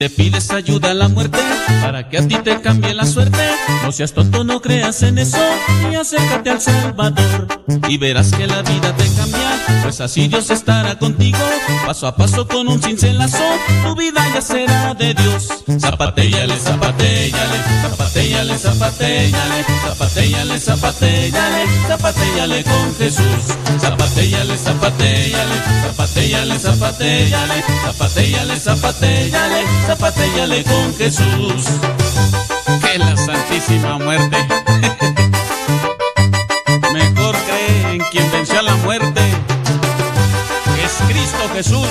Te pides ayuda a la muerte para que a ti te cambie la suerte. No seas tonto, no creas en eso y acércate al Salvador. Y verás que la vida te cambia, pues así Dios estará contigo. Paso a paso con un cincelazo, tu vida ya será de Dios. Zapatéllale, zapatéllale, zapatéllale, zapatéllale, zapatéllale, zapatéllale, zapatéllale con Jesús. Zapatéllale, zapatéllale, zapatéllale, zapatéllale, zapatéllale, zapatéllale zapatéllale con Jesús. Que la Santísima Muerte. Mejor cree en quien venció a la muerte, es Cristo Jesús.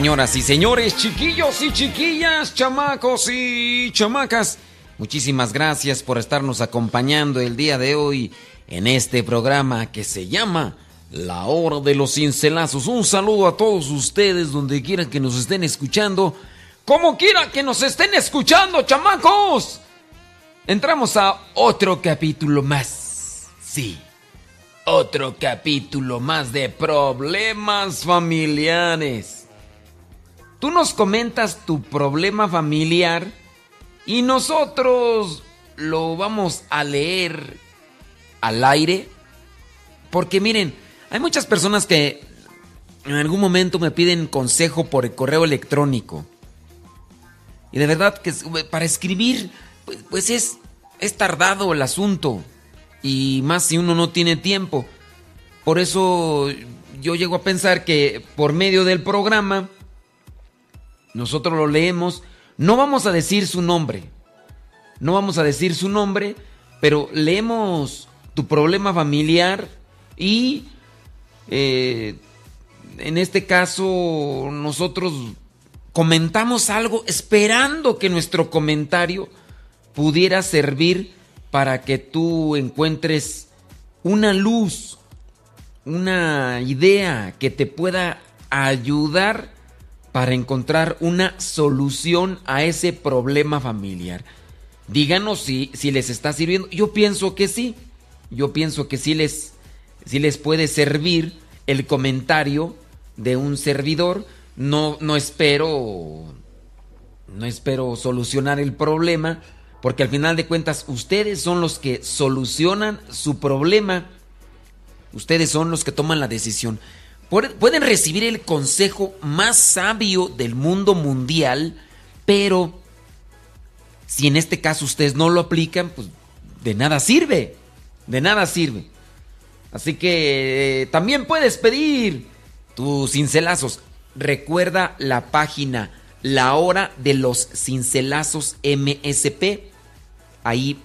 Señoras y señores, chiquillos y chiquillas, chamacos y chamacas, muchísimas gracias por estarnos acompañando el día de hoy en este programa que se llama La Hora de los Cincelazos. Un saludo a todos ustedes donde quiera que nos estén escuchando, como quiera que nos estén escuchando, chamacos. Entramos a otro capítulo más. Sí, otro capítulo más de problemas familiares. Tú nos comentas tu problema familiar y nosotros lo vamos a leer al aire. Porque miren, hay muchas personas que en algún momento me piden consejo por correo electrónico. Y de verdad que para escribir, pues, pues es, es tardado el asunto. Y más si uno no tiene tiempo. Por eso yo llego a pensar que por medio del programa nosotros lo leemos, no vamos a decir su nombre, no vamos a decir su nombre, pero leemos tu problema familiar y eh, en este caso nosotros comentamos algo esperando que nuestro comentario pudiera servir para que tú encuentres una luz, una idea que te pueda ayudar para encontrar una solución a ese problema familiar. Díganos si, si les está sirviendo. Yo pienso que sí. Yo pienso que sí les, les puede servir el comentario de un servidor. No, no espero. No espero solucionar el problema. Porque al final de cuentas, ustedes son los que solucionan su problema. Ustedes son los que toman la decisión pueden recibir el consejo más sabio del mundo mundial, pero si en este caso ustedes no lo aplican, pues de nada sirve, de nada sirve. Así que eh, también puedes pedir tus cincelazos. Recuerda la página La Hora de los Cincelazos MSP. Ahí,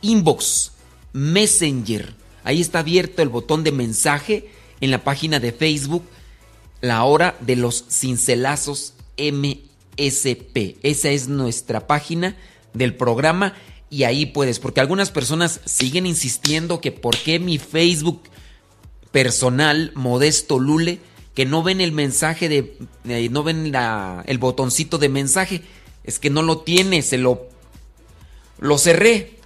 inbox, messenger. Ahí está abierto el botón de mensaje en la página de Facebook La Hora de los Cincelazos MSP. Esa es nuestra página del programa y ahí puedes, porque algunas personas siguen insistiendo que por qué mi Facebook personal, Modesto Lule, que no ven el mensaje de, eh, no ven el botoncito de mensaje, es que no lo tiene, se lo, lo cerré.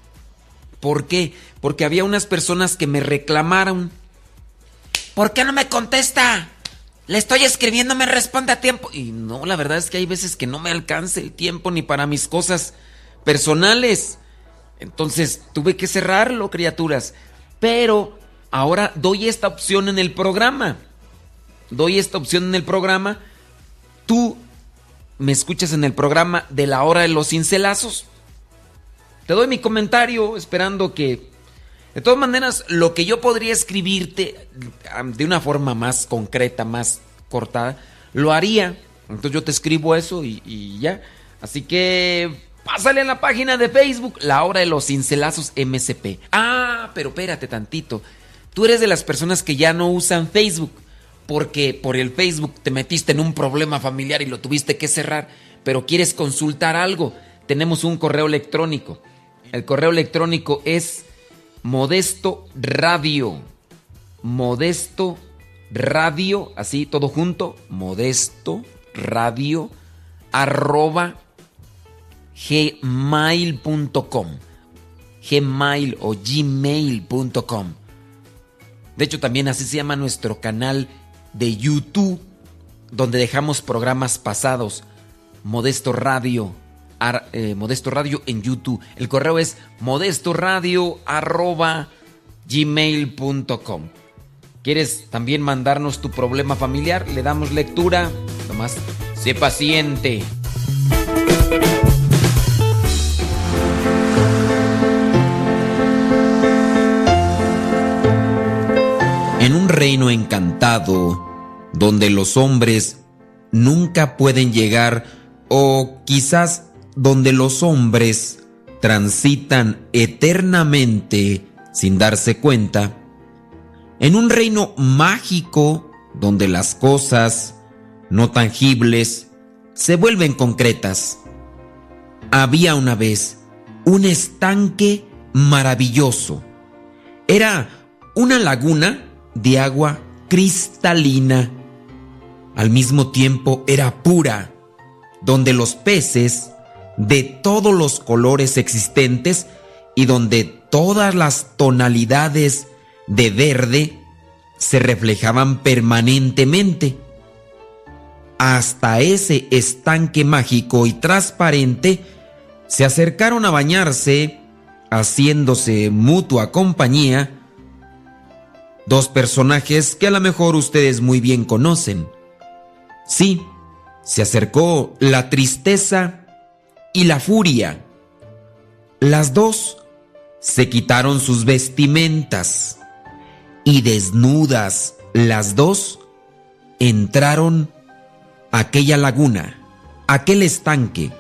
¿Por qué? Porque había unas personas que me reclamaron ¿Por qué no me contesta? Le estoy escribiendo, me responde a tiempo. Y no, la verdad es que hay veces que no me alcanza el tiempo ni para mis cosas personales. Entonces tuve que cerrarlo, criaturas. Pero ahora doy esta opción en el programa. Doy esta opción en el programa. Tú me escuchas en el programa de la hora de los cincelazos. Te doy mi comentario esperando que De todas maneras, lo que yo podría escribirte de una forma más concreta, más cortada, lo haría. Entonces yo te escribo eso y, ya. Así que pásale en la página de Facebook, La Hora de los Cincelazos MCP. Ah, pero espérate tantito. Tú eres de las personas que ya no usan Facebook porque por el Facebook te metiste en un problema familiar y lo tuviste que cerrar, pero quieres consultar algo. Tenemos un correo electrónico. El correo electrónico es modesto radio. Modesto radio, así todo junto, modesto radio arroba gmail.com. Gmail o gmail.com. De hecho, también así se llama nuestro canal de YouTube, donde dejamos programas pasados. Modesto Radio. Eh, Modesto Radio en YouTube. El correo es modestoradio.gmail.com. ¿Quieres también mandarnos tu problema familiar? Le damos lectura. Nomás sé paciente. En un reino encantado, donde los hombres nunca pueden llegar o quizás donde los hombres transitan eternamente sin darse cuenta, en un reino mágico donde las cosas no tangibles se vuelven concretas. Había una vez un estanque maravilloso. Era una laguna de agua cristalina. Al mismo tiempo era pura, donde los peces de todos los colores existentes y donde todas las tonalidades de verde se reflejaban permanentemente. Hasta ese estanque mágico y transparente se acercaron a bañarse, haciéndose mutua compañía, Dos personajes que a lo mejor ustedes muy bien conocen. Sí, se acercó la tristeza y la furia. Las dos se quitaron sus vestimentas y desnudas las dos entraron a aquella laguna, aquel estanque.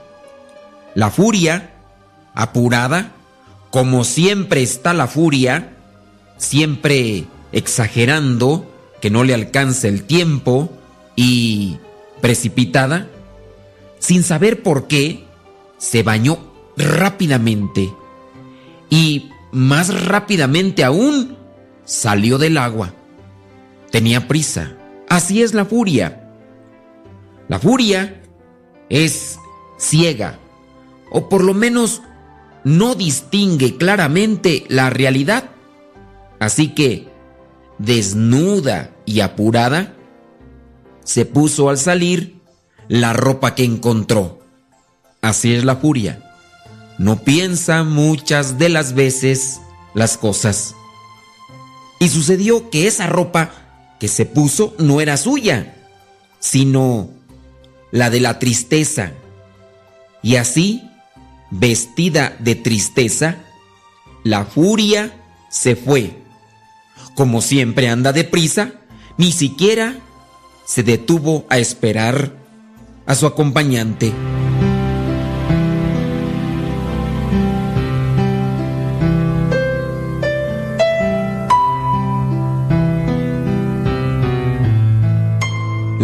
La furia, apurada, como siempre está la furia, siempre exagerando, que no le alcance el tiempo y precipitada, sin saber por qué, se bañó rápidamente y más rápidamente aún salió del agua. Tenía prisa. Así es la furia. La furia es ciega, o por lo menos no distingue claramente la realidad. Así que desnuda y apurada, se puso al salir la ropa que encontró. Así es la furia. No piensa muchas de las veces las cosas. Y sucedió que esa ropa que se puso no era suya, sino la de la tristeza. Y así, vestida de tristeza, la furia se fue como siempre anda deprisa, ni siquiera se detuvo a esperar a su acompañante.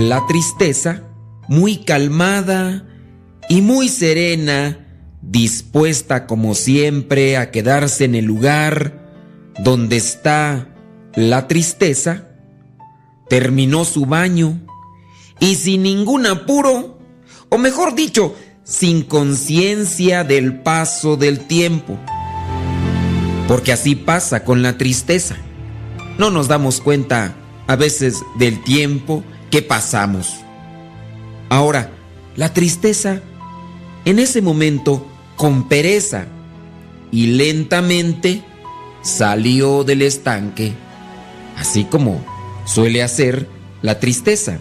La tristeza, muy calmada y muy serena, dispuesta como siempre a quedarse en el lugar donde está la tristeza, terminó su baño y sin ningún apuro, o mejor dicho, sin conciencia del paso del tiempo. Porque así pasa con la tristeza. No nos damos cuenta a veces del tiempo que pasamos. Ahora, la tristeza, en ese momento, con pereza y lentamente, salió del estanque así como suele hacer la tristeza.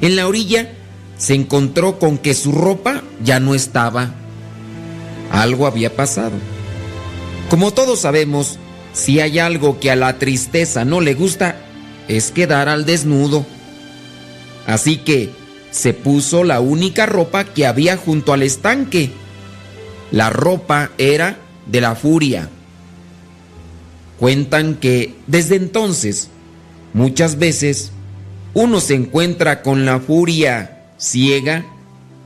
En la orilla se encontró con que su ropa ya no estaba. Algo había pasado. Como todos sabemos, Si hay algo que a la tristeza no le gusta, es quedar al desnudo. Así que se puso la única ropa que había junto al estanque. La ropa era de la furia. Cuentan que desde entonces, muchas veces, uno se encuentra con la furia ciega,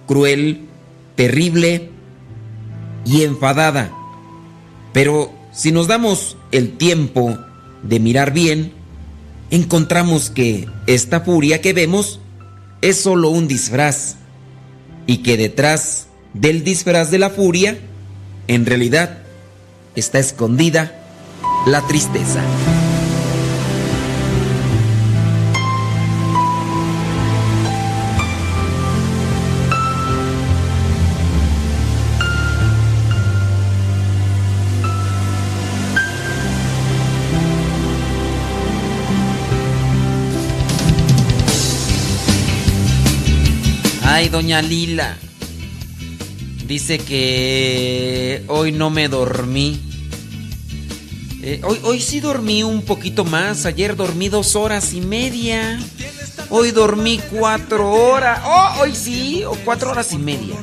cruel, terrible y enfadada. Pero si nos damos el tiempo de mirar bien, encontramos que esta furia que vemos es solo un disfraz y que detrás del disfraz de la furia, en realidad, está escondida la tristeza. Doña Lila. Dice que hoy no me dormí. Eh, hoy, hoy sí dormí un poquito más. Ayer dormí dos horas y media. Hoy dormí cuatro horas. Oh, hoy sí, o cuatro horas y media.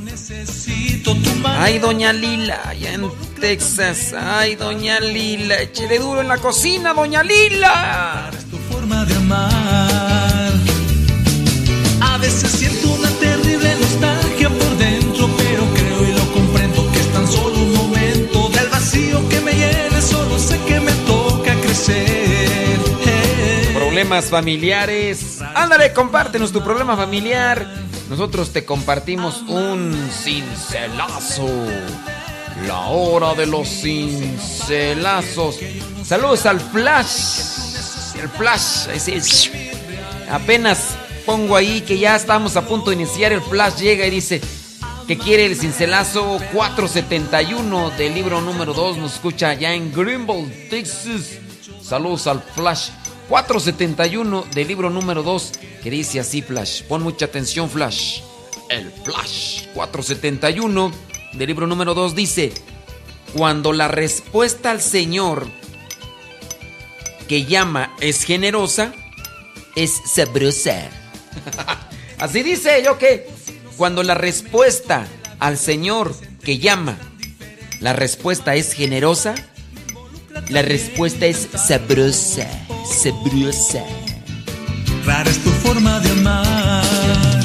Ay, doña Lila, allá en Texas. Ay, doña Lila, échele duro en la cocina, doña Lila. tu forma de amar. A veces Problemas familiares. Ándale, compártenos tu problema familiar. Nosotros te compartimos un cincelazo. La hora de los cincelazos. Saludos al Flash. El Flash. Es- Apenas pongo ahí que ya estamos a punto de iniciar. El Flash llega y dice que quiere el cincelazo 471 del libro número 2. Nos escucha allá en Greenville, Texas. Saludos al Flash 471 del libro número 2 que dice así Flash. Pon mucha atención Flash. El Flash 471 del libro número 2 dice, cuando la respuesta al Señor que llama es generosa, es sabrosa. Así dice yo que cuando la respuesta al Señor que llama, la respuesta es generosa, la respuesta es sabrosa, sabrosa. Rara es tu forma de amar.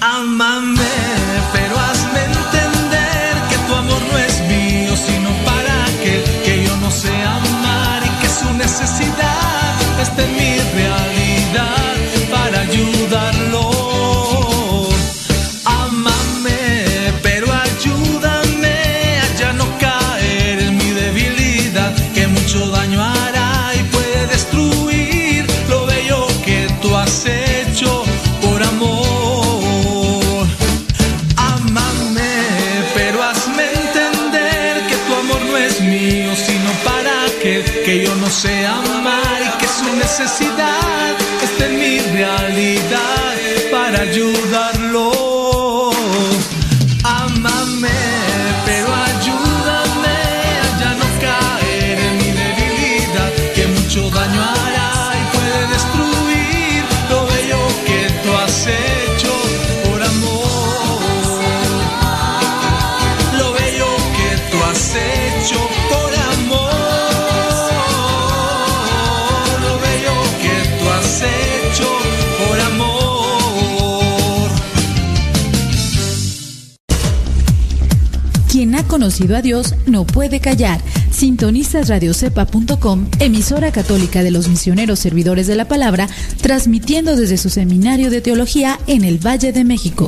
Ámame, pero hazme entender que tu amor no es mío, sino para aquel que yo no sé amar y que su necesidad está en mi que conocido a Dios no puede callar. Sintonizas radiocepa.com, emisora católica de los misioneros servidores de la palabra, transmitiendo desde su seminario de teología en el Valle de México.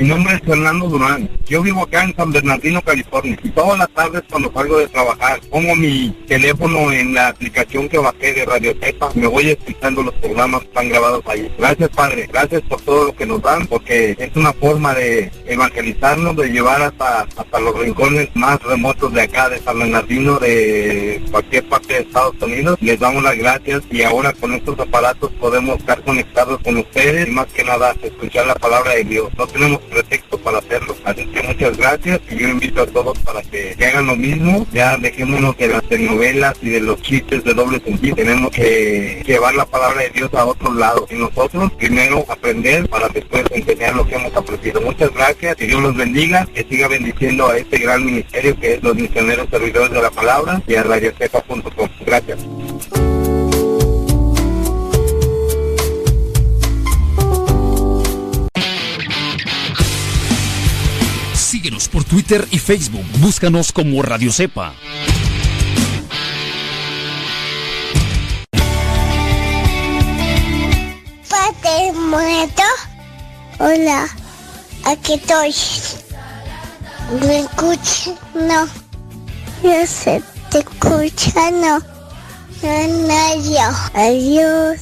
Mi nombre es Fernando Durán. Yo vivo acá en San Bernardino, California. Y todas las tardes cuando salgo de trabajar, pongo mi teléfono en la aplicación que bajé de Radio Cepa. Me voy escuchando los programas que están grabados ahí. Gracias, Padre. Gracias por todo lo que nos dan, porque es una forma de evangelizarnos, de llevar hasta, hasta los rincones más remotos de acá, de San Bernardino, de cualquier parte de Estados Unidos. Les damos las gracias y ahora con estos aparatos podemos estar conectados con ustedes y más que nada escuchar la palabra de Dios. No tenemos pretexto para hacerlo. Así que muchas gracias y yo invito a todos para que, hagan lo mismo. Ya dejémonos de las telenovelas y de los chistes de doble sentido. Tenemos que llevar la palabra de Dios a otro lado. Y nosotros primero aprender para después enseñar lo que hemos aprendido. Muchas gracias y Dios los bendiga. Que siga bendiciendo a este gran ministerio que es los misioneros servidores de la palabra y a radiocepa.com. Gracias. Síguenos por Twitter y Facebook. Búscanos como Radio Cepa. Padre muerto. Hola, aquí estoy. ¿Me escuchas? No. Yo sé, te escucha, no. No, no, Adiós.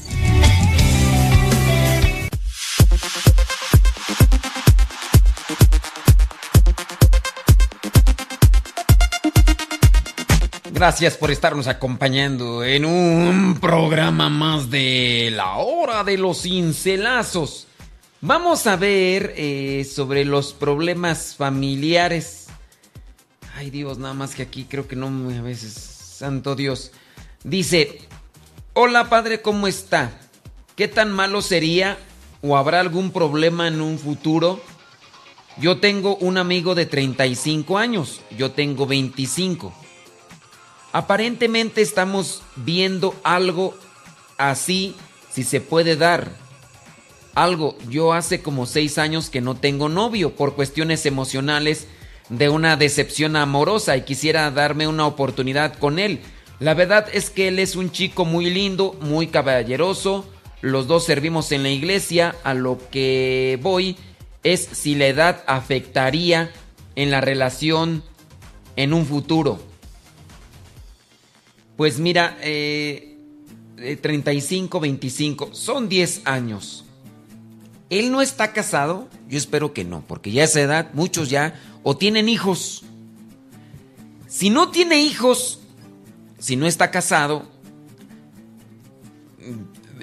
Gracias por estarnos acompañando en un programa más de la hora de los cincelazos. Vamos a ver eh, sobre los problemas familiares. Ay Dios, nada más que aquí creo que no a veces. Santo Dios. Dice, hola padre, ¿cómo está? ¿Qué tan malo sería o habrá algún problema en un futuro? Yo tengo un amigo de 35 años, yo tengo 25. Aparentemente estamos viendo algo así, si se puede dar. Algo, yo hace como seis años que no tengo novio por cuestiones emocionales de una decepción amorosa y quisiera darme una oportunidad con él. La verdad es que él es un chico muy lindo, muy caballeroso. Los dos servimos en la iglesia. A lo que voy es si la edad afectaría en la relación en un futuro. Pues mira, eh, 35, 25, son 10 años. Él no está casado, yo espero que no, porque ya a esa edad muchos ya o tienen hijos. Si no tiene hijos, si no está casado,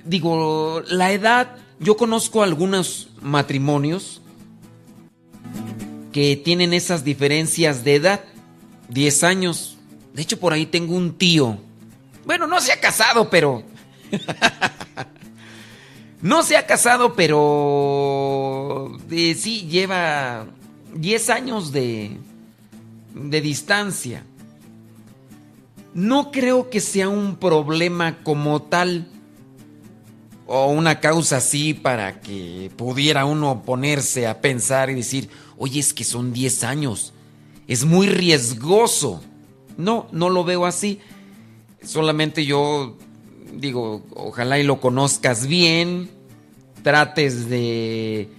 digo, la edad, yo conozco algunos matrimonios que tienen esas diferencias de edad, 10 años. De hecho, por ahí tengo un tío bueno, no se ha casado, pero... no se ha casado, pero... Eh, sí, lleva 10 años de, de distancia. No creo que sea un problema como tal o una causa así para que pudiera uno ponerse a pensar y decir, oye, es que son 10 años, es muy riesgoso. No, no lo veo así. Solamente yo digo, ojalá y lo conozcas bien, trates de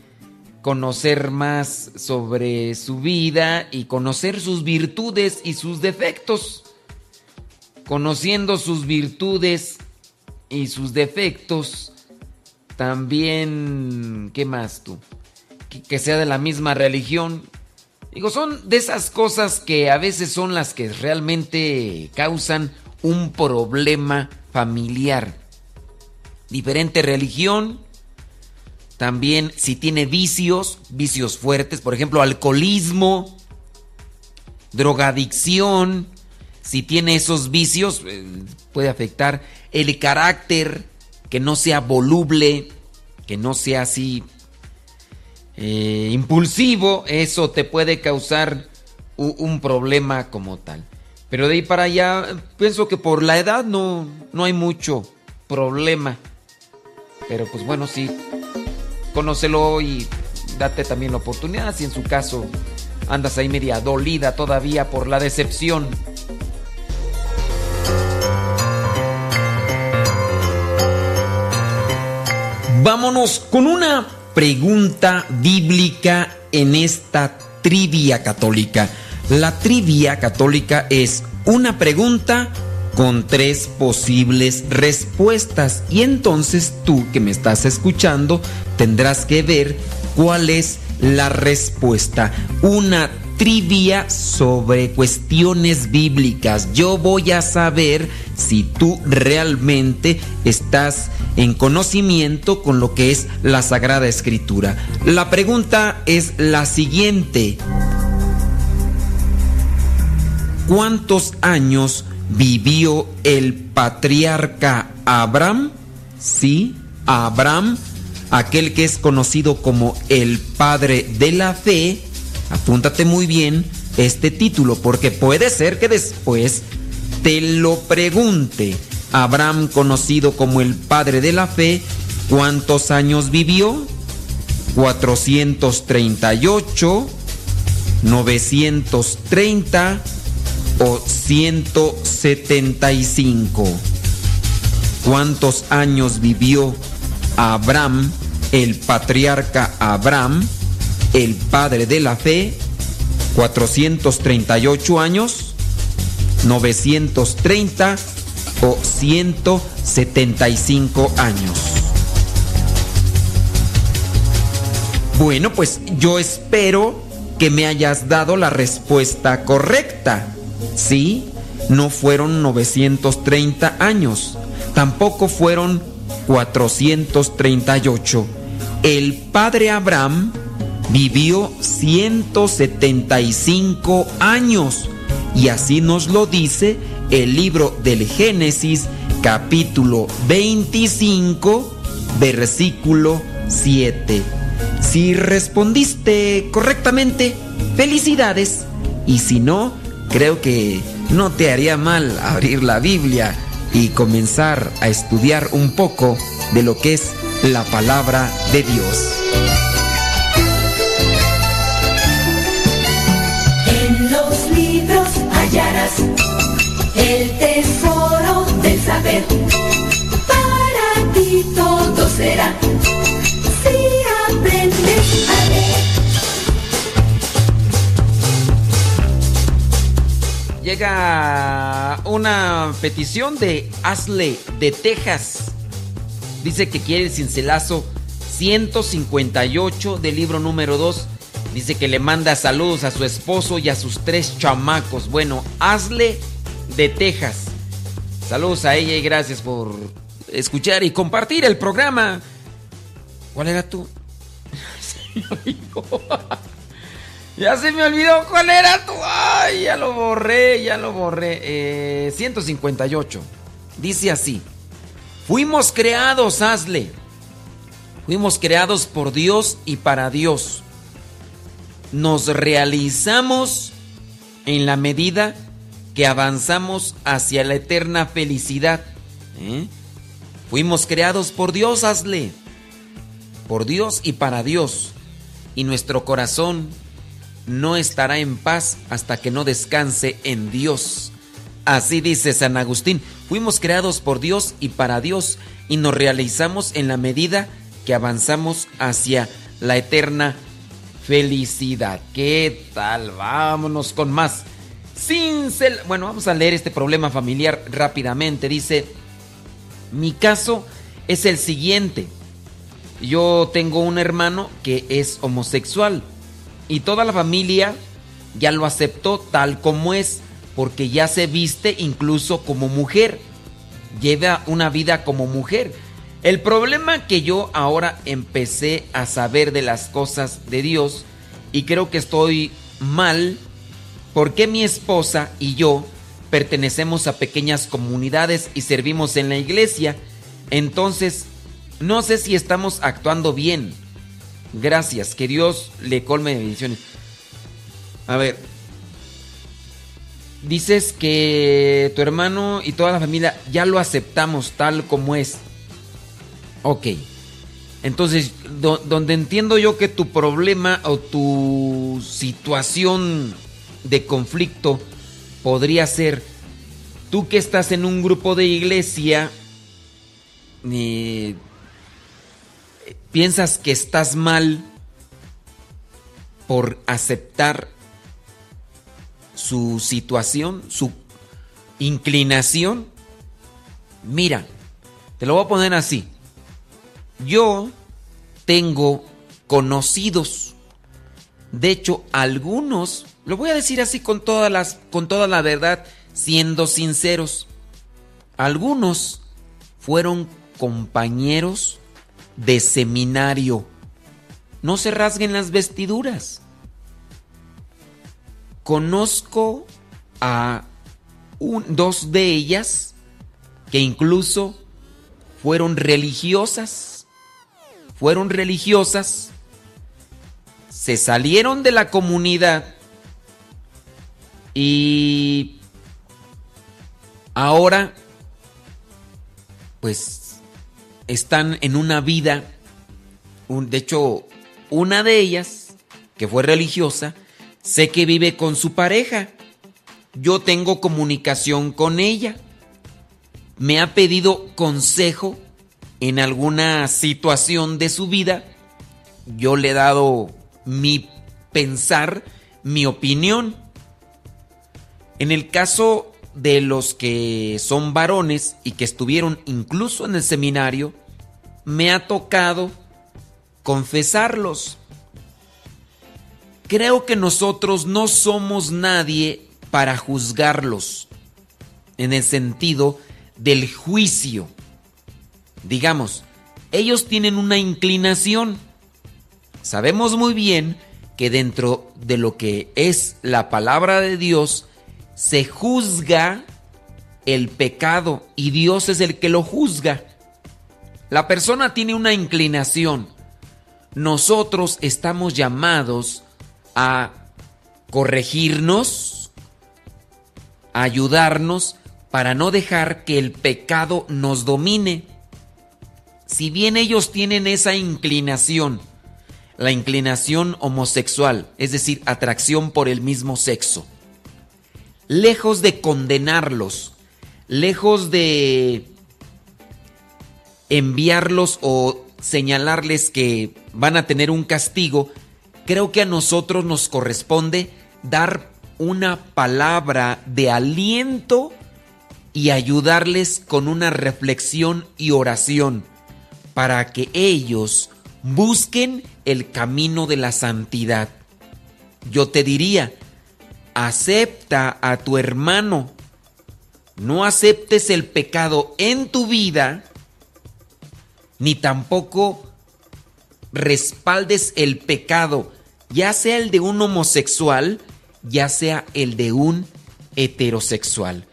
conocer más sobre su vida y conocer sus virtudes y sus defectos. Conociendo sus virtudes y sus defectos, también, ¿qué más tú? Que, que, sea de la misma religión. Digo, son de esas cosas que a veces son las que realmente causan un problema familiar. Diferente religión, también si tiene vicios, vicios fuertes, por ejemplo, alcoholismo, drogadicción, si tiene esos vicios, eh, puede afectar el carácter, que no sea voluble, que no sea así eh, impulsivo, eso te puede causar un problema como tal. Pero de ahí para allá, pienso que por la edad no, no hay mucho problema. Pero pues bueno, sí, conócelo y date también la oportunidad si en su caso andas ahí media dolida todavía por la decepción. Vámonos con una pregunta bíblica en esta trivia católica. La trivia católica es una pregunta con tres posibles respuestas y entonces tú que me estás escuchando tendrás que ver cuál es la respuesta. Una trivia sobre cuestiones bíblicas. Yo voy a saber si tú realmente estás en conocimiento con lo que es la Sagrada Escritura. La pregunta es la siguiente. ¿Cuántos años vivió el patriarca Abraham? Sí, Abraham, aquel que es conocido como el padre de la fe. Apúntate muy bien este título porque puede ser que después te lo pregunte. Abraham, conocido como el padre de la fe, ¿cuántos años vivió? 438, 930 o 175. ¿Cuántos años vivió Abraham, el patriarca Abraham, el padre de la fe? 438 años, 930 o 175 años. Bueno, pues yo espero que me hayas dado la respuesta correcta. Sí, no fueron 930 años, tampoco fueron 438. El padre Abraham vivió 175 años y así nos lo dice el libro del Génesis capítulo 25 versículo 7. Si respondiste correctamente, felicidades. Y si no, creo que no te haría mal abrir la Biblia y comenzar a estudiar un poco de lo que es la palabra de Dios. El tesoro del saber. Para ti todo será si aprendes a leer. Llega una petición de Asle de Texas. Dice que quiere el cincelazo 158 del libro número 2. Dice que le manda saludos a su esposo y a sus tres chamacos. Bueno, Asle de Texas. Saludos a ella y gracias por escuchar y compartir el programa. ¿Cuál era olvidó. Ya se me olvidó cuál era tú. Ay, ya lo borré, ya lo borré. Eh, 158. Dice así. Fuimos creados, hazle. Fuimos creados por Dios y para Dios. Nos realizamos en la medida que avanzamos hacia la eterna felicidad. ¿eh? Fuimos creados por Dios, hazle. Por Dios y para Dios. Y nuestro corazón no estará en paz hasta que no descanse en Dios. Así dice San Agustín, fuimos creados por Dios y para Dios y nos realizamos en la medida que avanzamos hacia la eterna felicidad. ¿Qué tal? Vámonos con más. Cincel... Bueno, vamos a leer este problema familiar rápidamente. Dice, mi caso es el siguiente. Yo tengo un hermano que es homosexual y toda la familia ya lo aceptó tal como es, porque ya se viste incluso como mujer, lleva una vida como mujer. El problema que yo ahora empecé a saber de las cosas de Dios y creo que estoy mal porque mi esposa y yo pertenecemos a pequeñas comunidades y servimos en la iglesia. Entonces, no sé si estamos actuando bien. Gracias, que Dios le colme de bendiciones. A ver, dices que tu hermano y toda la familia ya lo aceptamos tal como es. Ok, entonces, do- donde entiendo yo que tu problema o tu situación de conflicto podría ser, tú que estás en un grupo de iglesia, eh, piensas que estás mal por aceptar su situación, su inclinación. Mira, te lo voy a poner así. Yo tengo conocidos, de hecho algunos lo voy a decir así con, todas las, con toda la verdad, siendo sinceros. Algunos fueron compañeros de seminario. No se rasguen las vestiduras. Conozco a dos de ellas que incluso fueron religiosas. Fueron religiosas. Se salieron de la comunidad y ahora pues están en una vida, de hecho, una de ellas, que fue religiosa, sé que vive con su pareja. Yo tengo comunicación con ella. Me ha pedido consejo en alguna situación de su vida. Yo le he dado mi pensar, mi opinión. En el caso de los que son varones y que estuvieron incluso en el seminario, me ha tocado confesarlos. Creo que nosotros no somos nadie para juzgarlos en el sentido del juicio. Digamos, ellos tienen una inclinación. Sabemos muy bien que dentro de lo que es la palabra de Dios, se juzga el pecado y Dios es el que lo juzga. La persona tiene una inclinación. Nosotros estamos llamados a corregirnos, ayudarnos para no dejar que el pecado nos domine. Si bien ellos tienen esa inclinación, la inclinación homosexual, es decir, atracción por el mismo sexo, lejos de condenarlos, lejos de enviarlos o señalarles que van a tener un castigo, creo que a nosotros nos corresponde dar una palabra de aliento y ayudarles con una reflexión y oración para que ellos busquen el camino de la santidad. Yo te diría, acepta a tu hermano. No aceptes el pecado en tu vida, ni tampoco respaldes el pecado, ya sea el de un homosexual, ya sea el de un heterosexual.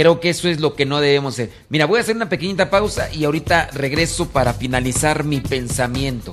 Creo que eso es lo que no debemos hacer. Mira, voy a hacer una pequeñita pausa y ahorita regreso para finalizar mi pensamiento.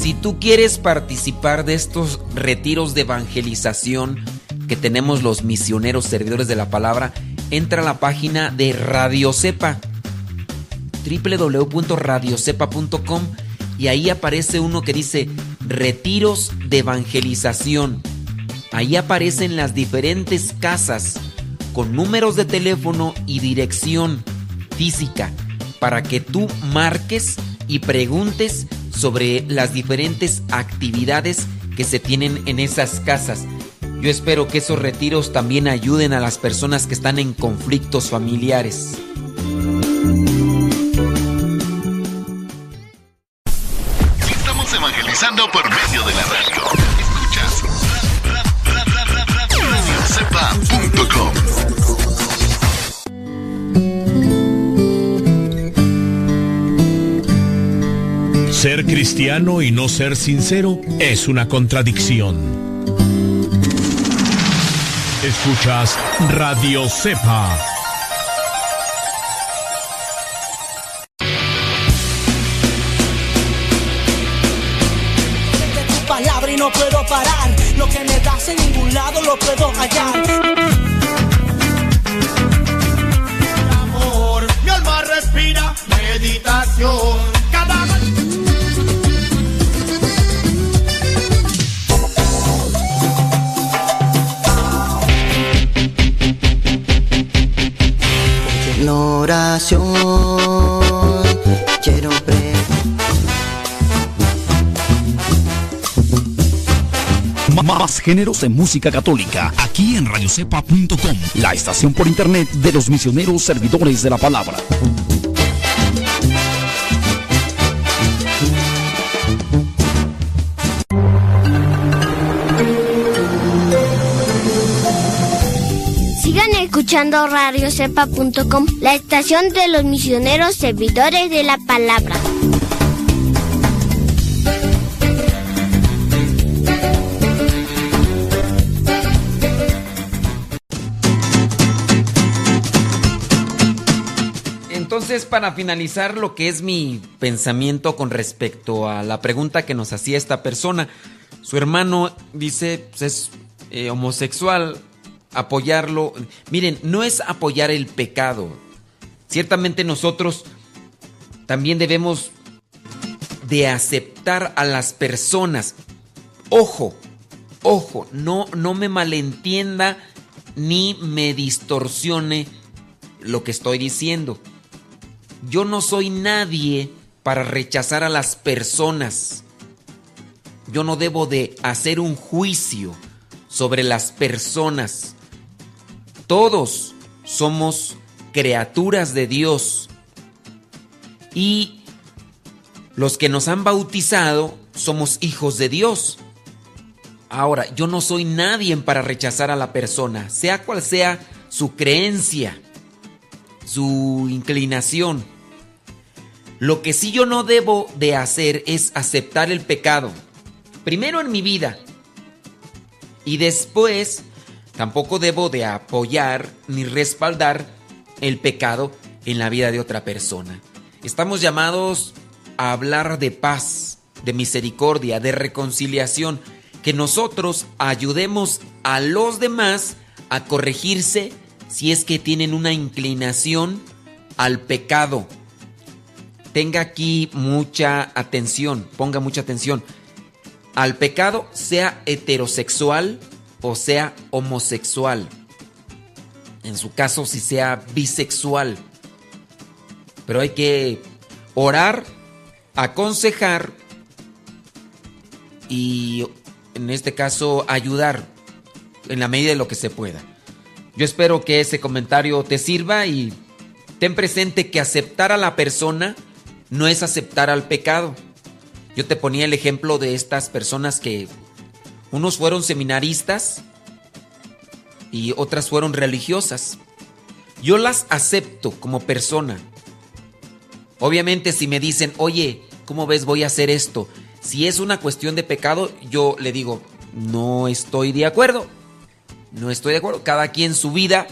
Si tú quieres participar de estos retiros de evangelización que tenemos los misioneros servidores de la palabra, entra a la página de Radio Cepa www.radiocepa.com y ahí aparece uno que dice retiros de evangelización. Ahí aparecen las diferentes casas con números de teléfono y dirección física para que tú marques y preguntes sobre las diferentes actividades que se tienen en esas casas. Yo espero que esos retiros también ayuden a las personas que están en conflictos familiares. Estamos evangelizando por medio de la. Cristiano y no ser sincero es una contradicción. Escuchas Radio Cepa. parar. Lo que me das en ningún lado lo puedo hallar. Géneros de música católica aquí en radiocepa.com, la estación por internet de los misioneros servidores de la palabra. Sigan escuchando radiocepa.com, la estación de los misioneros servidores de la palabra. Entonces, para finalizar lo que es mi pensamiento con respecto a la pregunta que nos hacía esta persona, su hermano dice, pues es eh, homosexual, apoyarlo. Miren, no es apoyar el pecado. Ciertamente nosotros también debemos de aceptar a las personas. Ojo, ojo, no, no me malentienda ni me distorsione lo que estoy diciendo. Yo no soy nadie para rechazar a las personas. Yo no debo de hacer un juicio sobre las personas. Todos somos criaturas de Dios. Y los que nos han bautizado somos hijos de Dios. Ahora, yo no soy nadie para rechazar a la persona, sea cual sea su creencia, su inclinación. Lo que sí yo no debo de hacer es aceptar el pecado. Primero en mi vida. Y después tampoco debo de apoyar ni respaldar el pecado en la vida de otra persona. Estamos llamados a hablar de paz, de misericordia, de reconciliación, que nosotros ayudemos a los demás a corregirse si es que tienen una inclinación al pecado. Tenga aquí mucha atención, ponga mucha atención. Al pecado, sea heterosexual o sea homosexual. En su caso, si sea bisexual. Pero hay que orar, aconsejar y en este caso ayudar en la medida de lo que se pueda. Yo espero que ese comentario te sirva y ten presente que aceptar a la persona no es aceptar al pecado. Yo te ponía el ejemplo de estas personas que unos fueron seminaristas y otras fueron religiosas. Yo las acepto como persona. Obviamente si me dicen, oye, ¿cómo ves voy a hacer esto? Si es una cuestión de pecado, yo le digo, no estoy de acuerdo. No estoy de acuerdo. Cada quien su vida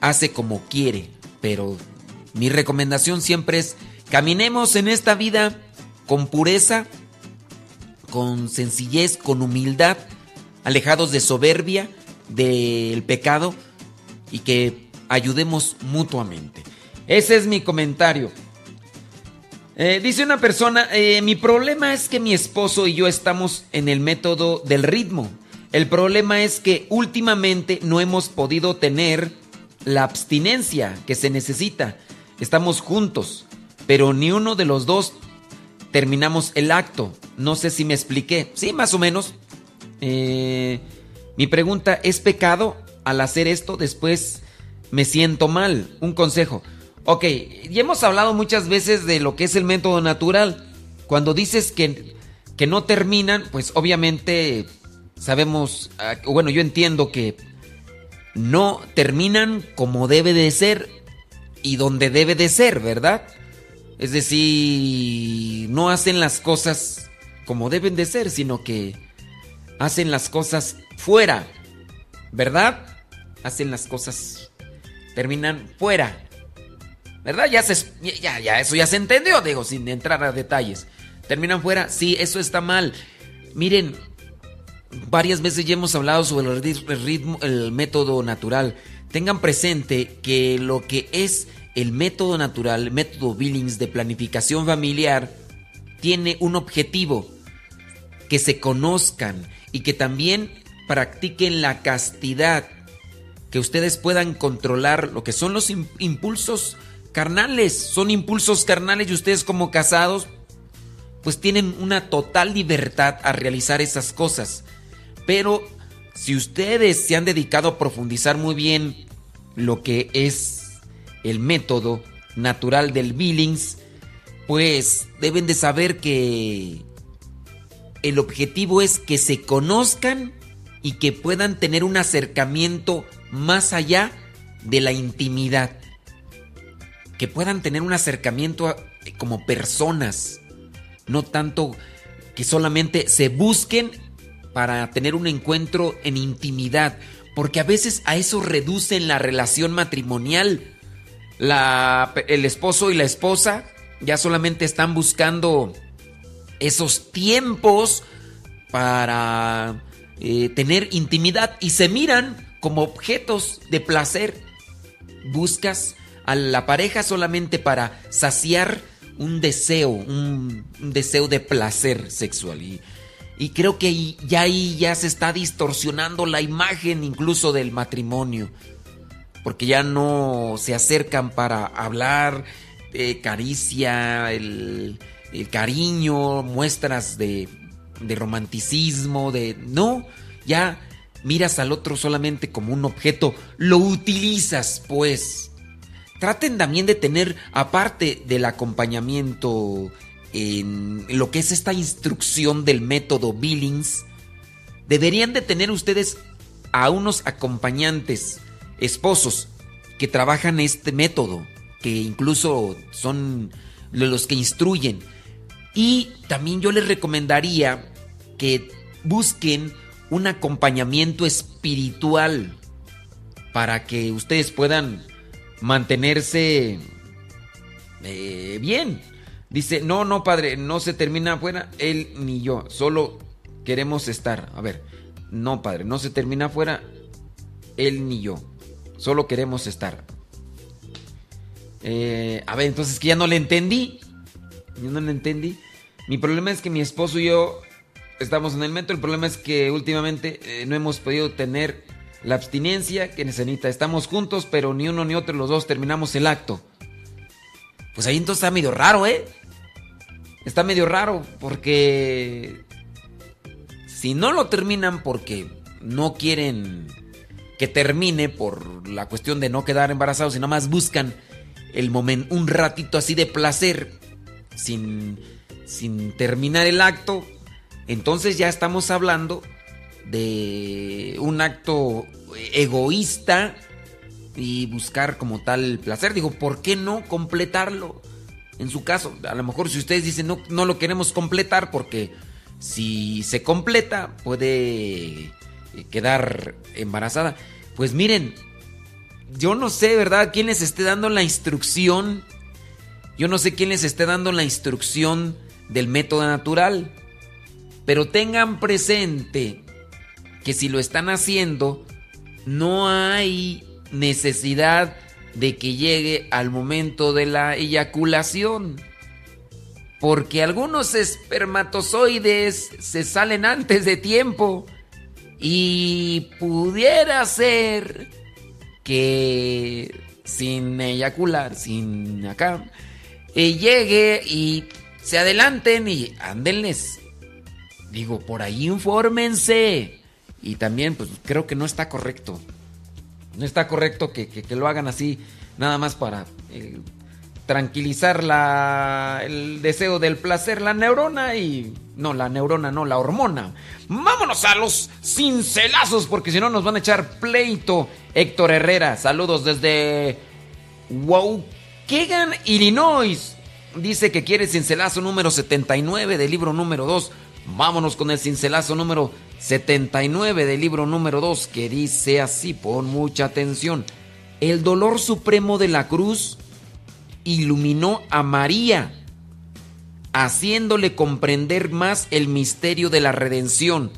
hace como quiere. Pero mi recomendación siempre es, caminemos en esta vida con pureza, con sencillez, con humildad, alejados de soberbia, del pecado y que ayudemos mutuamente. Ese es mi comentario. Eh, dice una persona, eh, mi problema es que mi esposo y yo estamos en el método del ritmo. El problema es que últimamente no hemos podido tener la abstinencia que se necesita. Estamos juntos, pero ni uno de los dos terminamos el acto. No sé si me expliqué. Sí, más o menos. Eh, mi pregunta, ¿es pecado al hacer esto? Después me siento mal. Un consejo. Ok, ya hemos hablado muchas veces de lo que es el método natural. Cuando dices que, que no terminan, pues obviamente sabemos, ah, bueno, yo entiendo que no terminan como debe de ser y donde debe de ser, ¿verdad? Es decir, no hacen las cosas como deben de ser, sino que hacen las cosas fuera, ¿verdad? Hacen las cosas, terminan fuera, ¿verdad? Ya, se, ya, ya, eso ya se entendió, digo, sin entrar a detalles. Terminan fuera, sí, eso está mal. Miren, varias veces ya hemos hablado sobre el rit- el ritmo, el método natural. Tengan presente que lo que es el método natural, el método Billings de planificación familiar, tiene un objetivo, que se conozcan y que también practiquen la castidad, que ustedes puedan controlar lo que son los im- impulsos carnales, son impulsos carnales y ustedes como casados pues tienen una total libertad a realizar esas cosas. Pero si ustedes se han dedicado a profundizar muy bien lo que es el método natural del Billings, pues deben de saber que el objetivo es que se conozcan y que puedan tener un acercamiento más allá de la intimidad. Que puedan tener un acercamiento como personas, no tanto que solamente se busquen para tener un encuentro en intimidad, porque a veces a eso reducen la relación matrimonial. La, el esposo y la esposa ya solamente están buscando esos tiempos para eh, tener intimidad y se miran como objetos de placer. Buscas a la pareja solamente para saciar un deseo, un, un deseo de placer sexual. Y, y creo que ya ahí ya se está distorsionando la imagen incluso del matrimonio. Porque ya no se acercan para hablar, eh, caricia, el, el cariño, muestras de, de romanticismo, de... No, ya miras al otro solamente como un objeto, lo utilizas pues. Traten también de tener, aparte del acompañamiento en lo que es esta instrucción del método Billings, deberían de tener ustedes a unos acompañantes, esposos, que trabajan este método, que incluso son los que instruyen. Y también yo les recomendaría que busquen un acompañamiento espiritual para que ustedes puedan mantenerse eh, bien. Dice, no, no, padre, no se termina afuera, él ni yo, solo queremos estar. A ver, no, padre, no se termina afuera, él ni yo, solo queremos estar. Eh, a ver, entonces que ya no le entendí. Yo no le entendí. Mi problema es que mi esposo y yo estamos en el metro. El problema es que últimamente eh, no hemos podido tener la abstinencia que necesita. Estamos juntos, pero ni uno ni otro, los dos terminamos el acto. Pues ahí entonces está medio raro, ¿eh? Está medio raro porque si no lo terminan porque no quieren que termine por la cuestión de no quedar embarazados nada más buscan el momento, un ratito así de placer sin, sin terminar el acto, entonces ya estamos hablando de un acto egoísta y buscar como tal placer. Digo, ¿por qué no completarlo? En su caso, a lo mejor si ustedes dicen no, no lo queremos completar porque si se completa puede quedar embarazada. Pues miren, yo no sé, ¿verdad? ¿Quién les esté dando la instrucción? Yo no sé quién les esté dando la instrucción del método natural. Pero tengan presente que si lo están haciendo, no hay necesidad de que llegue al momento de la eyaculación. Porque algunos espermatozoides se salen antes de tiempo. Y pudiera ser que sin eyacular, sin acá, eh, llegue y se adelanten y ándenles. Digo, por ahí infórmense. Y también, pues creo que no está correcto. No está correcto que, que- lo hagan así, nada más para eh, tranquilizar la, el deseo del placer, la neurona y... No, la neurona, no, la hormona. Vámonos a los cincelazos, porque si no nos van a echar pleito. Héctor Herrera, saludos desde Waukegan, Illinois. Dice que quiere cincelazo número 79 del libro número 2. Vámonos con el cincelazo número 79 del libro número 2, que dice así, pon mucha atención. El dolor supremo de la cruz iluminó a María, haciéndole comprender más el misterio de la redención.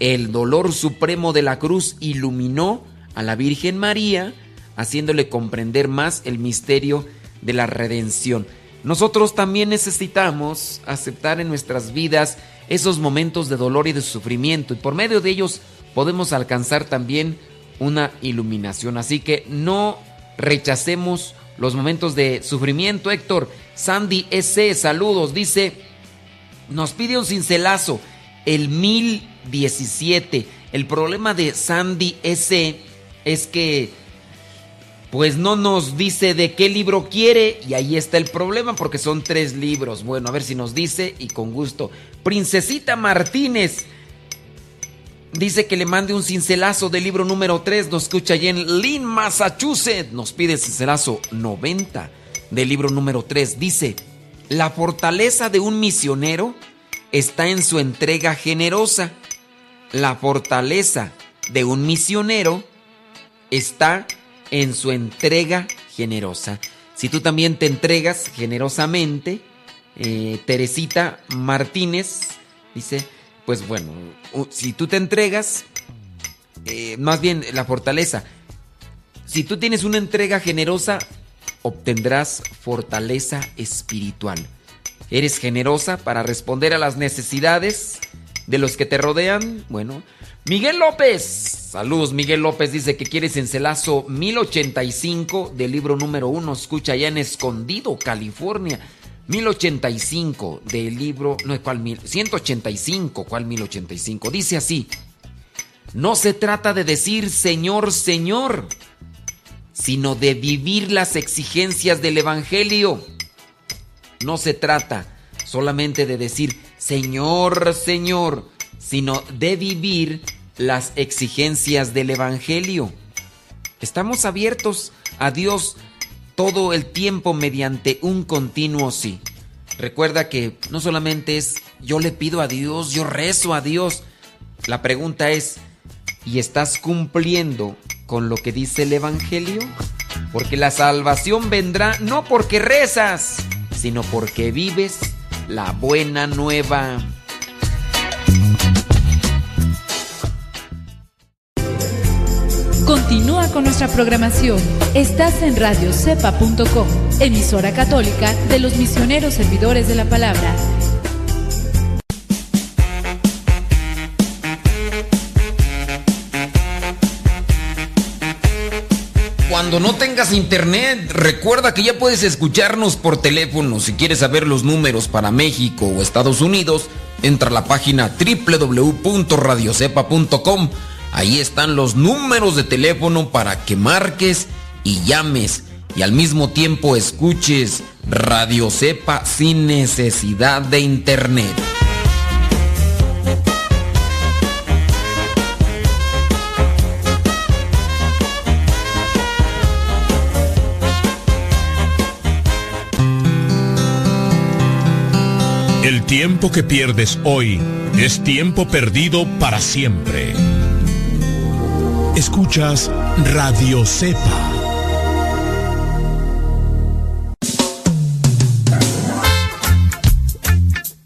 el dolor supremo de la cruz iluminó a la Virgen María, haciéndole comprender más el misterio de la redención. Nosotros también necesitamos aceptar en nuestras vidas esos momentos de dolor y de sufrimiento y por medio de ellos podemos alcanzar también una iluminación. Así que no rechacemos los momentos de sufrimiento. Héctor, Sandy S, saludos, dice, nos pide un cincelazo, el 1017. El problema de Sandy S es que pues no nos dice de qué libro quiere y ahí está el problema porque son tres libros. Bueno, a ver si nos dice y con gusto. Princesita Martínez dice que le mande un cincelazo del libro número 3. Nos escucha allí en Lynn, Massachusetts. Nos pide el cincelazo 90 del libro número 3. Dice, la fortaleza de un misionero está en su entrega generosa. La fortaleza de un misionero está en su entrega generosa. Si tú también te entregas generosamente, eh, Teresita Martínez dice, pues bueno, si tú te entregas, eh, más bien la fortaleza, si tú tienes una entrega generosa, obtendrás fortaleza espiritual. Eres generosa para responder a las necesidades de los que te rodean. Bueno, Miguel López. Saludos, Miguel López dice que quiere Cencelazo 1085 del libro número 1. Escucha allá en Escondido, California. 1085 del libro, no, ¿cuál mil? 185, ¿cuál 1085? Dice así, no se trata de decir Señor, Señor, sino de vivir las exigencias del Evangelio. No se trata solamente de decir Señor, Señor, sino de vivir las exigencias del Evangelio. Estamos abiertos a Dios todo el tiempo mediante un continuo sí. Recuerda que no solamente es yo le pido a Dios, yo rezo a Dios. La pregunta es, ¿y estás cumpliendo con lo que dice el Evangelio? Porque la salvación vendrá no porque rezas, sino porque vives la buena nueva. Continúa con nuestra programación. Estás en radiocepa.com, emisora católica de los misioneros servidores de la palabra. Cuando no tengas internet, recuerda que ya puedes escucharnos por teléfono. Si quieres saber los números para México o Estados Unidos, entra a la página www.radiocepa.com. Ahí están los números de teléfono para que marques y llames y al mismo tiempo escuches Radio Cepa sin necesidad de internet. El tiempo que pierdes hoy es tiempo perdido para siempre. Escuchas Radio Cepa.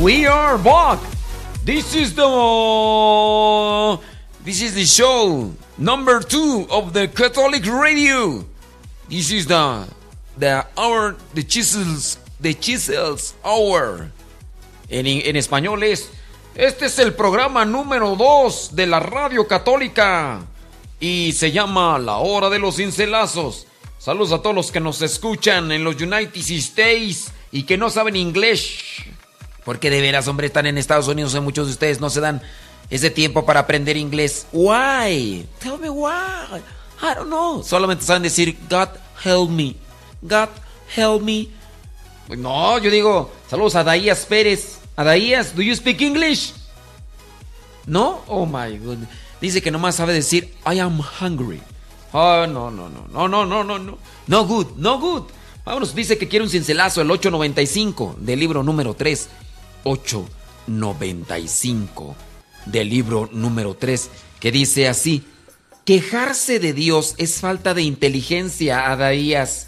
We are back. This is the this is the show number two of the Catholic Radio. This is the the hour the Jesus The Chisels Hour. En, en español es, este es el programa número 2 de la radio católica y se llama La Hora de los Cincelazos. Saludos a todos los que nos escuchan en los United States y que no saben inglés. Porque de veras, hombre, están en Estados Unidos y muchos de ustedes no se dan ese tiempo para aprender inglés. Why? Tell me why. I don't know. Solamente saben decir God help me. God help me. No, yo digo, saludos a Daías Pérez. Adaías, do you speak English? No? Oh my goodness. Dice que nomás sabe decir I am hungry. Oh, no, no, no, no, no, no, no, no. No good, no good. Vámonos, dice que quiere un cincelazo, el 895 del libro número 3. 895 del libro número 3, que dice así, quejarse de Dios es falta de inteligencia, Adaías.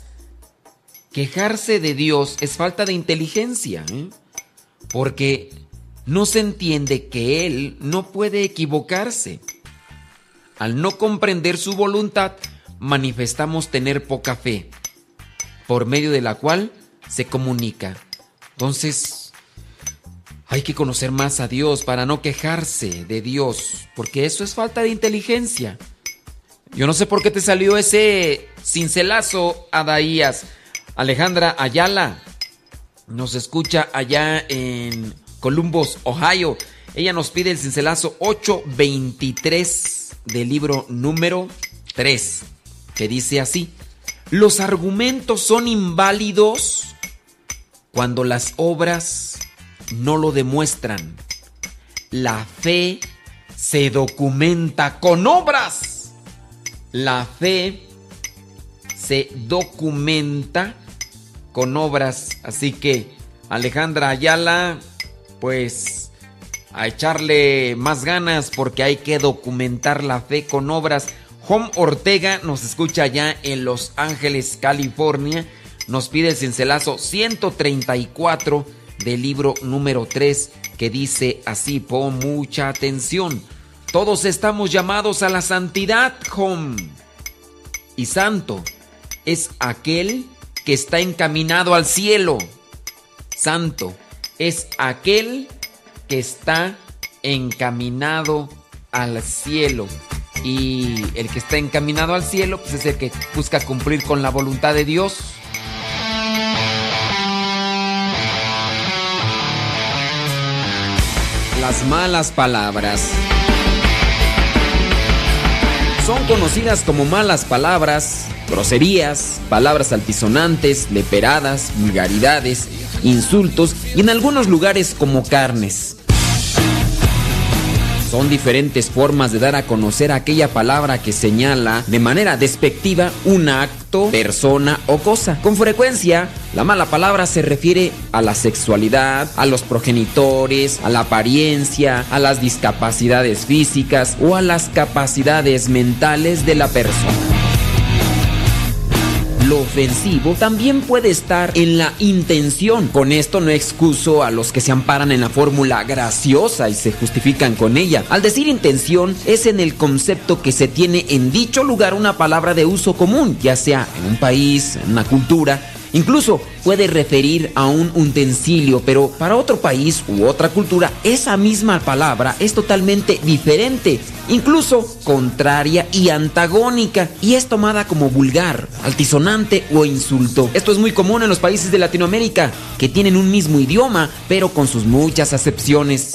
Quejarse de Dios es falta de inteligencia, ¿eh? porque no se entiende que Él no puede equivocarse. Al no comprender su voluntad, manifestamos tener poca fe, por medio de la cual se comunica. Entonces, hay que conocer más a Dios para no quejarse de Dios, porque eso es falta de inteligencia. Yo no sé por qué te salió ese cincelazo, Adaías. Alejandra Ayala nos escucha allá en Columbus, Ohio. Ella nos pide el cincelazo 823 del libro número 3, que dice así, los argumentos son inválidos cuando las obras no lo demuestran. La fe se documenta con obras. La fe se documenta con obras. Así que Alejandra Ayala, pues a echarle más ganas porque hay que documentar la fe con obras. Home Ortega nos escucha ya en Los Ángeles, California. Nos pide el cincelazo 134 del libro número 3 que dice así, pon mucha atención. Todos estamos llamados a la santidad. Y santo es aquel que está encaminado al cielo. Santo es aquel que está encaminado al cielo. Y el que está encaminado al cielo, pues es el que busca cumplir con la voluntad de Dios. Las malas palabras. Son conocidas como malas palabras, groserías, palabras altisonantes, leperadas, vulgaridades, insultos y en algunos lugares como carnes. Son diferentes formas de dar a conocer aquella palabra que señala de manera despectiva un acto, persona o cosa. Con frecuencia, la mala palabra se refiere a la sexualidad, a los progenitores, a la apariencia, a las discapacidades físicas o a las capacidades mentales de la persona. Lo ofensivo también puede estar en la intención. Con esto no excuso a los que se amparan en la fórmula graciosa y se justifican con ella. Al decir intención es en el concepto que se tiene en dicho lugar una palabra de uso común, ya sea en un país, en una cultura, Incluso puede referir a un utensilio, pero para otro país u otra cultura esa misma palabra es totalmente diferente, incluso contraria y antagónica, y es tomada como vulgar, altisonante o insulto. Esto es muy común en los países de Latinoamérica, que tienen un mismo idioma, pero con sus muchas acepciones.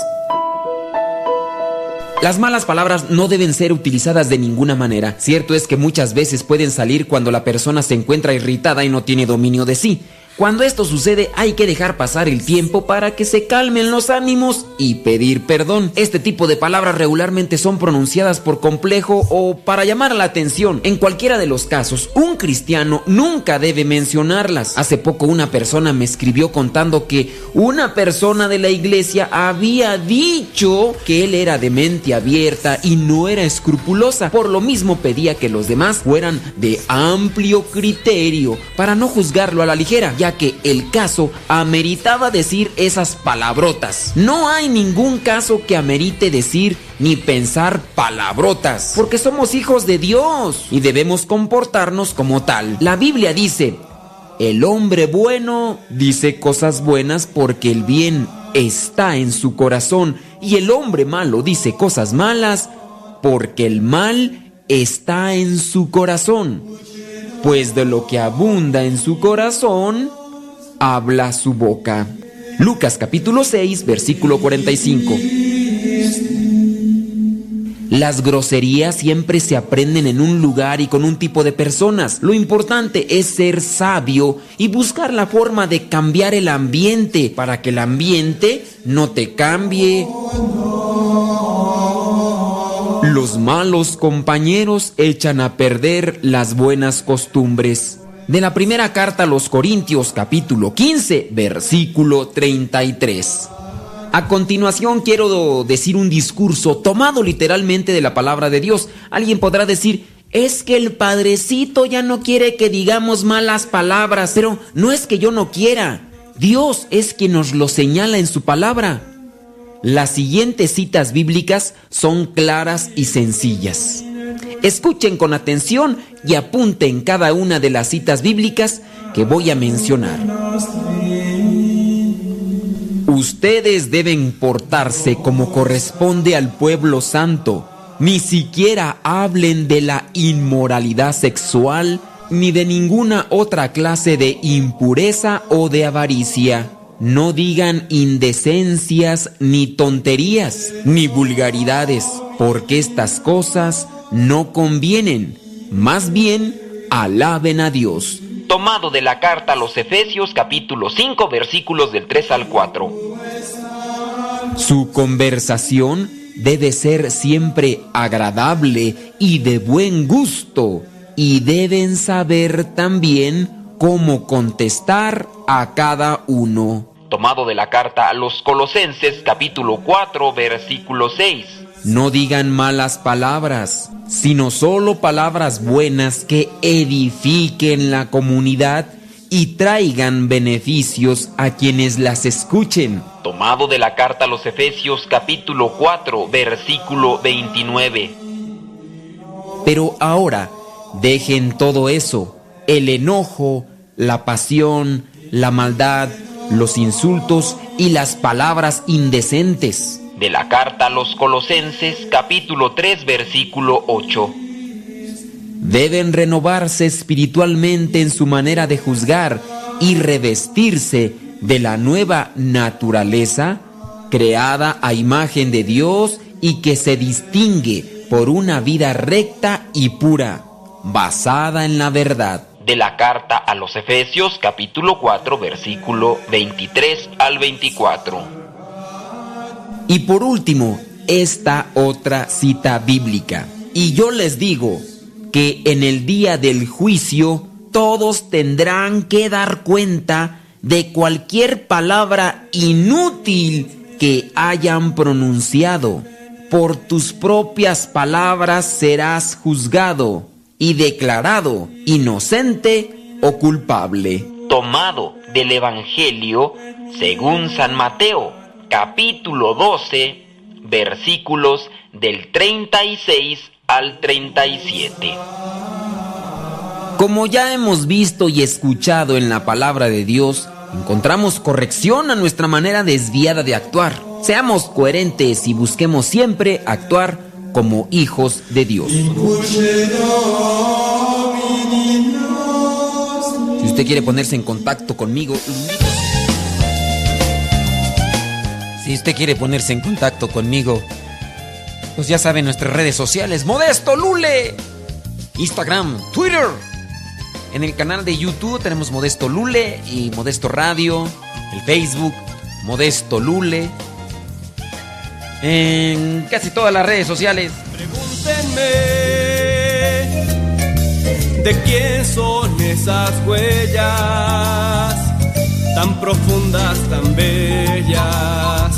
Las malas palabras no deben ser utilizadas de ninguna manera. Cierto es que muchas veces pueden salir cuando la persona se encuentra irritada y no tiene dominio de sí. Cuando esto sucede hay que dejar pasar el tiempo para que se calmen los ánimos y pedir perdón. Este tipo de palabras regularmente son pronunciadas por complejo o para llamar la atención. En cualquiera de los casos, un cristiano nunca debe mencionarlas. Hace poco una persona me escribió contando que una persona de la iglesia había dicho que él era de mente abierta y no era escrupulosa. Por lo mismo pedía que los demás fueran de amplio criterio para no juzgarlo a la ligera, que el caso ameritaba decir esas palabrotas. No hay ningún caso que amerite decir ni pensar palabrotas, porque somos hijos de Dios y debemos comportarnos como tal. La Biblia dice, el hombre bueno dice cosas buenas porque el bien está en su corazón y el hombre malo dice cosas malas porque el mal está en su corazón. Pues de lo que abunda en su corazón, habla su boca. Lucas capítulo 6, versículo 45. Las groserías siempre se aprenden en un lugar y con un tipo de personas. Lo importante es ser sabio y buscar la forma de cambiar el ambiente para que el ambiente no te cambie. Los malos compañeros echan a perder las buenas costumbres. De la primera carta a los Corintios capítulo 15 versículo 33. A continuación quiero decir un discurso tomado literalmente de la palabra de Dios. Alguien podrá decir, es que el Padrecito ya no quiere que digamos malas palabras, pero no es que yo no quiera. Dios es quien nos lo señala en su palabra. Las siguientes citas bíblicas son claras y sencillas. Escuchen con atención y apunten cada una de las citas bíblicas que voy a mencionar. Ustedes deben portarse como corresponde al pueblo santo. Ni siquiera hablen de la inmoralidad sexual ni de ninguna otra clase de impureza o de avaricia. No digan indecencias ni tonterías ni vulgaridades, porque estas cosas no convienen. Más bien, alaben a Dios tomado de la carta a los Efesios capítulo 5 versículos del 3 al 4. Su conversación debe ser siempre agradable y de buen gusto y deben saber también cómo contestar a cada uno. Tomado de la carta a los Colosenses capítulo 4 versículo 6. No digan malas palabras, sino solo palabras buenas que edifiquen la comunidad y traigan beneficios a quienes las escuchen. Tomado de la carta a los Efesios capítulo 4 versículo 29. Pero ahora, dejen todo eso, el enojo, la pasión, la maldad, los insultos y las palabras indecentes de la carta a los Colosenses capítulo 3 versículo 8. Deben renovarse espiritualmente en su manera de juzgar y revestirse de la nueva naturaleza creada a imagen de Dios y que se distingue por una vida recta y pura, basada en la verdad. De la carta a los Efesios capítulo 4 versículo 23 al 24. Y por último, esta otra cita bíblica. Y yo les digo que en el día del juicio todos tendrán que dar cuenta de cualquier palabra inútil que hayan pronunciado. Por tus propias palabras serás juzgado y declarado inocente o culpable. Tomado del Evangelio según San Mateo capítulo 12, versículos del 36 al 37. Como ya hemos visto y escuchado en la palabra de Dios, encontramos corrección a nuestra manera desviada de actuar. Seamos coherentes y busquemos siempre actuar como hijos de Dios. Si usted quiere ponerse en contacto conmigo, si usted quiere ponerse en contacto conmigo, pues ya saben nuestras redes sociales. Modesto Lule. Instagram, Twitter. En el canal de YouTube tenemos Modesto Lule y Modesto Radio. El Facebook, Modesto Lule. En casi todas las redes sociales. Pregúntenme de quién son esas huellas tan profundas, tan bellas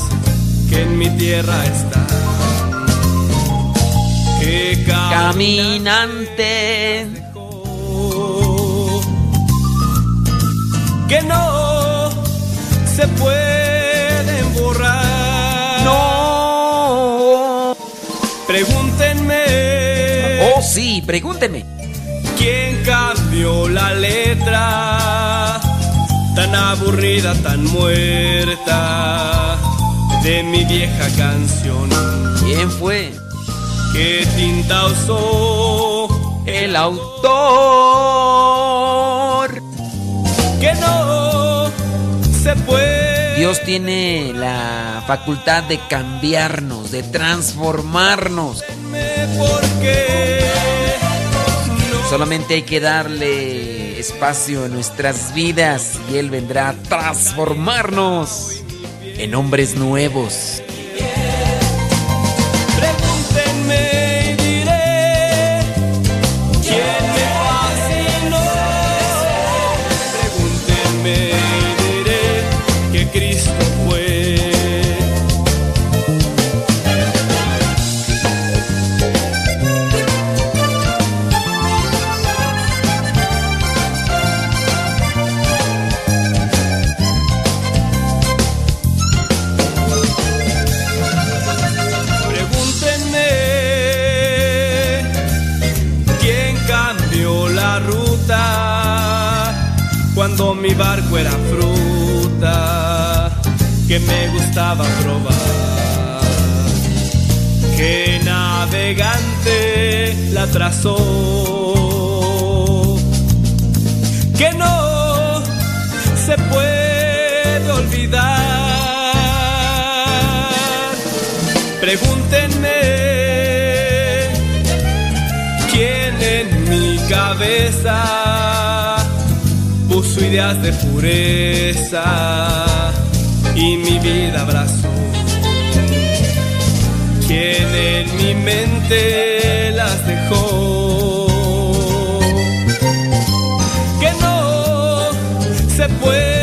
que en mi tierra está. Que caminante. Que no se pueden Sí, pregúntenme. ¿Quién cambió la letra? tan aburrida, tan muerta de mi vieja canción. ¿Quién fue? ¿Qué tinta usó el autor? Que no se puede. Dios tiene la facultad de cambiarnos, de transformarnos. Porque Solamente hay que darle espacio en nuestras vidas y Él vendrá a transformarnos en hombres nuevos. Mi barco era fruta que me gustaba probar. ¿Qué navegante la trazó? Que no se puede olvidar. Pregúntenme quién en mi cabeza ideas de pureza y mi vida abrazó. Quién en mi mente las dejó. Que no se pueden